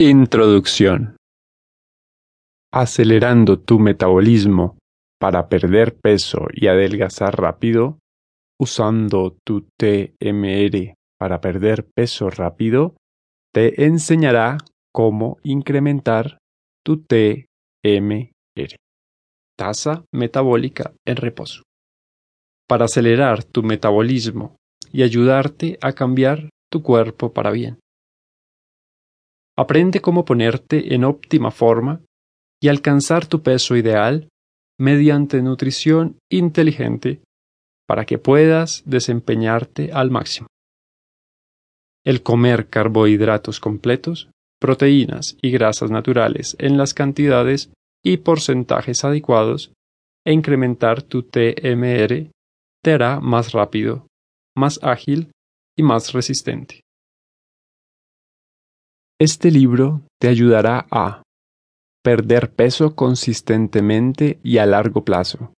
Introducción. Acelerando tu metabolismo para perder peso y adelgazar rápido, usando tu TMR para perder peso rápido, te enseñará cómo incrementar tu TMR, tasa metabólica en reposo, para acelerar tu metabolismo y ayudarte a cambiar tu cuerpo para bien. Aprende cómo ponerte en óptima forma y alcanzar tu peso ideal mediante nutrición inteligente para que puedas desempeñarte al máximo. El comer carbohidratos completos, proteínas y grasas naturales en las cantidades y porcentajes adecuados e incrementar tu TMR te hará más rápido, más ágil y más resistente. Este libro te ayudará a perder peso consistentemente y a largo plazo,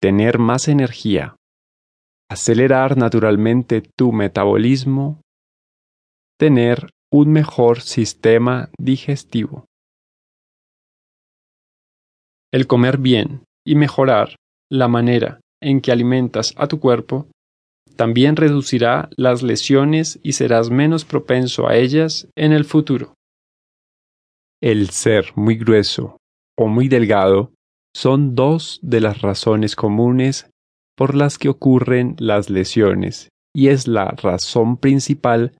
tener más energía, acelerar naturalmente tu metabolismo, tener un mejor sistema digestivo. El comer bien y mejorar la manera en que alimentas a tu cuerpo también reducirá las lesiones y serás menos propenso a ellas en el futuro. El ser muy grueso o muy delgado son dos de las razones comunes por las que ocurren las lesiones y es la razón principal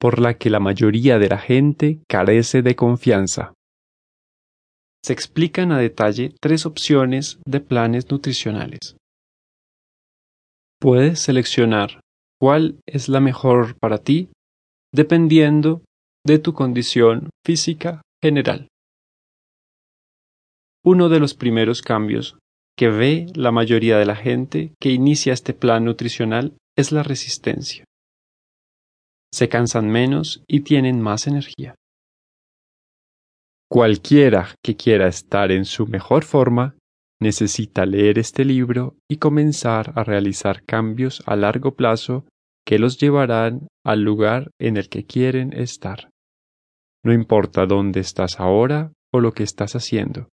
por la que la mayoría de la gente carece de confianza. Se explican a detalle tres opciones de planes nutricionales. Puedes seleccionar cuál es la mejor para ti dependiendo de tu condición física general. Uno de los primeros cambios que ve la mayoría de la gente que inicia este plan nutricional es la resistencia. Se cansan menos y tienen más energía. Cualquiera que quiera estar en su mejor forma necesita leer este libro y comenzar a realizar cambios a largo plazo que los llevarán al lugar en el que quieren estar. No importa dónde estás ahora o lo que estás haciendo,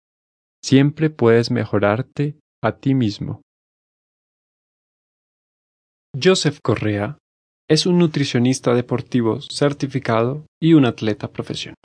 siempre puedes mejorarte a ti mismo. Joseph Correa es un nutricionista deportivo certificado y un atleta profesional.